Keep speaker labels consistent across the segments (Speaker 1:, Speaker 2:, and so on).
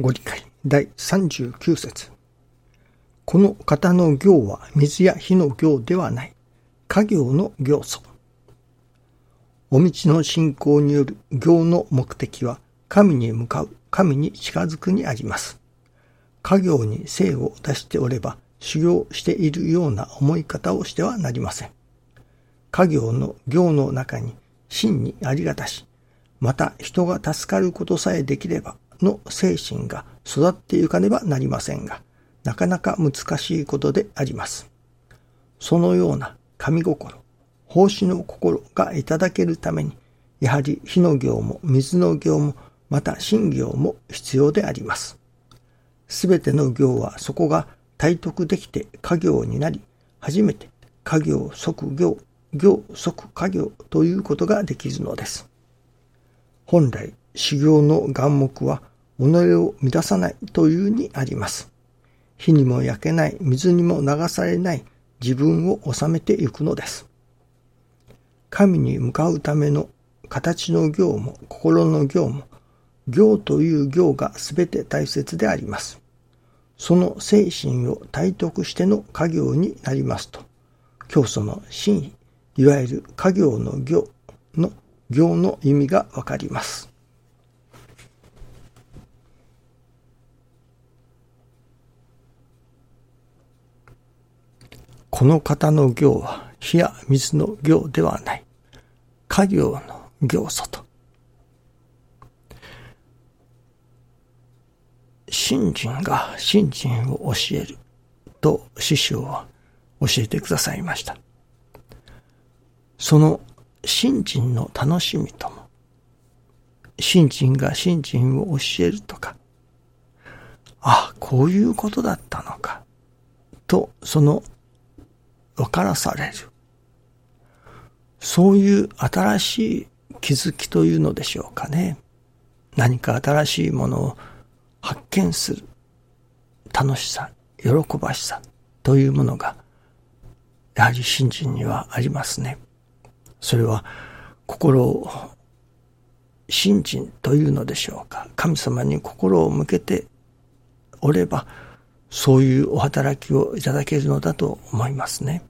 Speaker 1: ご理解第39節この方の行は水や火の行ではない。家業の行素。お道の信仰による行の目的は神に向かう、神に近づくにあります。家業に精を出しておれば修行しているような思い方をしてはなりません。家業の行の中に真にありがたし、また人が助かることさえできればの精神が育ってゆかねばなりませんが、なかなか難しいことであります。そのような神心、奉仕の心がいただけるために、やはり火の行も水の行も、また神行も必要であります。すべての行はそこが体得できて家業になり、初めて家業即行、行即家業ということができるのです。本来、修行の眼目は己を乱さないというにあります。火にも焼けない、水にも流されない自分を収めていくのです。神に向かうための形の行も心の行も行という行が全て大切であります。その精神を体得しての家業になりますと、教祖の真意、いわゆる家業の行の行の意味がわかります。この方の行は火や水の行ではない。家業の行祖と。信心が信心を教えると師匠は教えてくださいました。その信心の楽しみとも、信心が信心を教えるとか、あ、こういうことだったのか、とその分からされる。そういう新しい気づきというのでしょうかね。何か新しいものを発見する楽しさ、喜ばしさというものが、やはり信心にはありますね。それは心を信心というのでしょうか。神様に心を向けておれば、そういうお働きをいただけるのだと思いますね。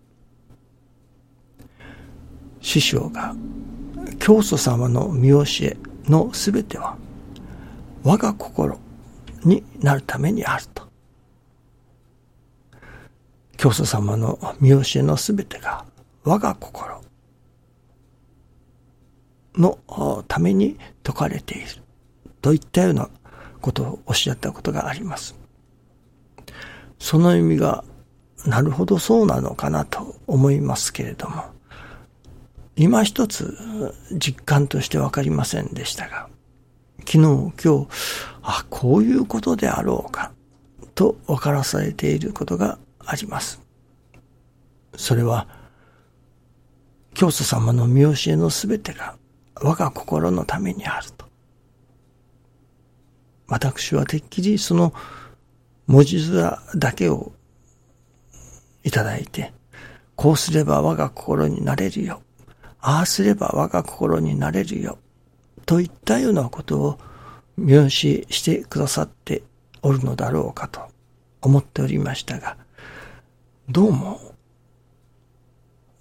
Speaker 1: 師匠が教祖様の見教えのすべては我が心になるためにあると。教祖様の見教えのすべてが我が心のために説かれているといったようなことをおっしゃったことがあります。その意味がなるほどそうなのかなと思いますけれども、今一つ実感としてわかりませんでしたが、昨日、今日、あ、こういうことであろうか、と分からされていることがあります。それは、教祖様の見教えのすべてが我が心のためにあると。私はてっきりその文字面だけをいただいて、こうすれば我が心になれるよ。ああすれば我が心になれるよ。といったようなことを描写してくださっておるのだろうかと思っておりましたが、どうも、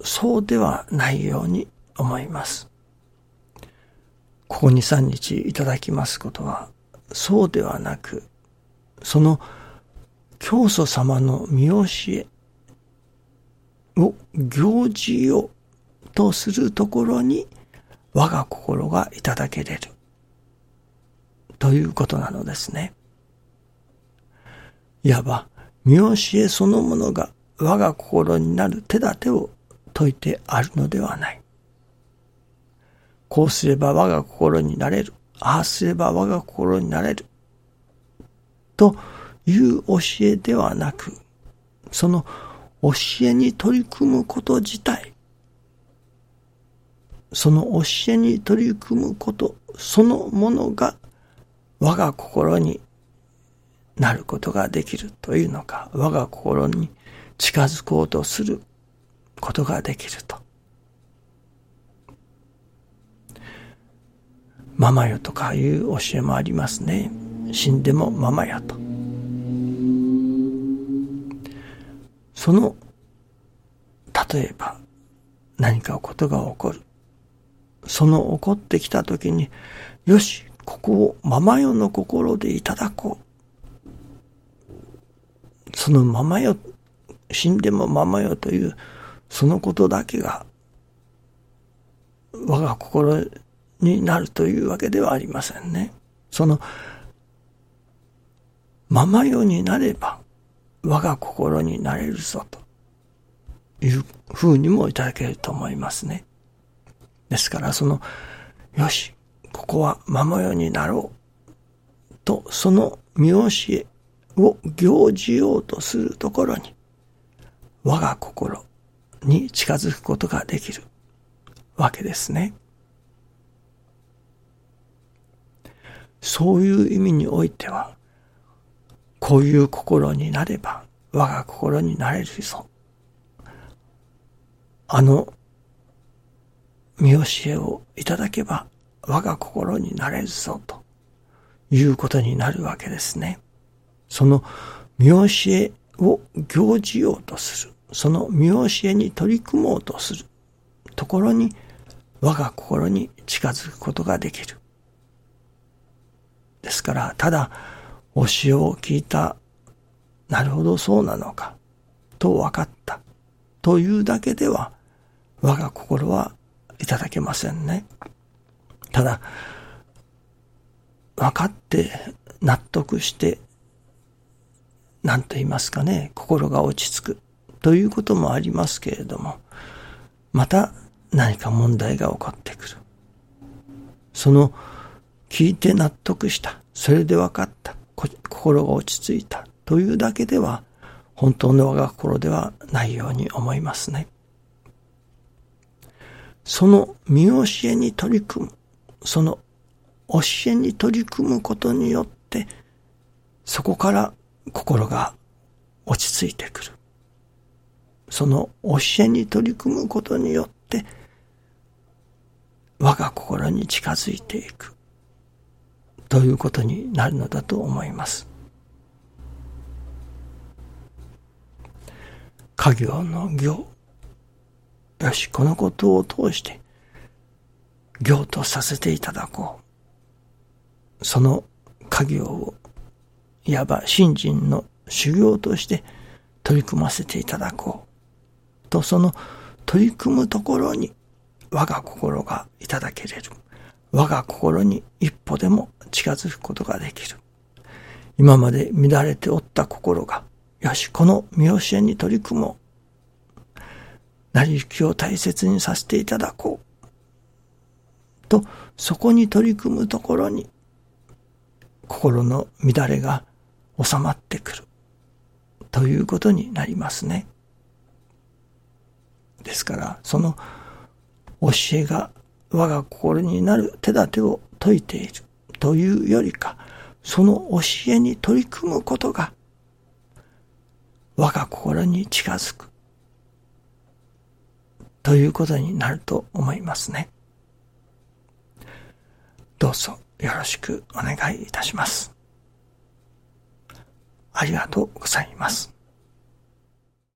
Speaker 1: そうではないように思います。ここ2、3日いただきますことは、そうではなく、その教祖様の見教えを行事をとするところに我が心がいただけれるということなのですね。いわば見教えそのものが我が心になる手立てを説いてあるのではない。こうすれば我が心になれる。ああすれば我が心になれる。という教えではなく、その教えに取り組むこと自体、その教えに取り組むことそのものが我が心になることができるというのか、我が心に近づこうとすることができると。ママよとかいう教えもありますね。死んでもままやと。その、例えば何かことが起こる。その起こってきた時に、よし、ここをままよの心でいただこう。そのままよ、死んでもままよという、そのことだけが、我が心になるというわけではありませんね。その、ままよになれば、我が心になれるぞというふうにもいただけると思いますね。ですから、その、よし、ここはままよになろうと、その見教えを行じようとするところに、我が心に近づくことができるわけですね。そういう意味においては、こういう心になれば我が心になれるぞ。あの見教えをいただけば我が心になれるぞということになるわけですね。その見教えを行じようとする。その見教えに取り組もうとするところに我が心に近づくことができる。ですから、ただ教えを聞いた、なるほどそうなのか、と分かった、というだけでは、我が心はいただけませんね。ただ、分かって納得して、何と言いますかね、心が落ち着くということもありますけれども、また何か問題が起こってくる。その聞いて納得した。それで分かった。心が落ち着いた。というだけでは、本当の我が心ではないように思いますね。その見教えに取り組む、その教えに取り組むことによって、そこから心が落ち着いてくる。その教えに取り組むことによって、我が心に近づいていく。ということになるのだと思います。家業の行。よし、このことを通して、行とさせていただこう。その家業を、いわば信心の修行として取り組ませていただこう。と、その取り組むところに我が心がいただけれる。我が心に一歩でも近づくことができる。今まで乱れておった心が、よし、この見教えに取り組もう。成り行きを大切にさせていただこう。と、そこに取り組むところに、心の乱れが収まってくる。ということになりますね。ですから、その教えが我が心になる手立てを説いているというよりか、その教えに取り組むことが我が心に近づくということになると思いますね。どうぞよろしくお願いいたします。ありがとうございます。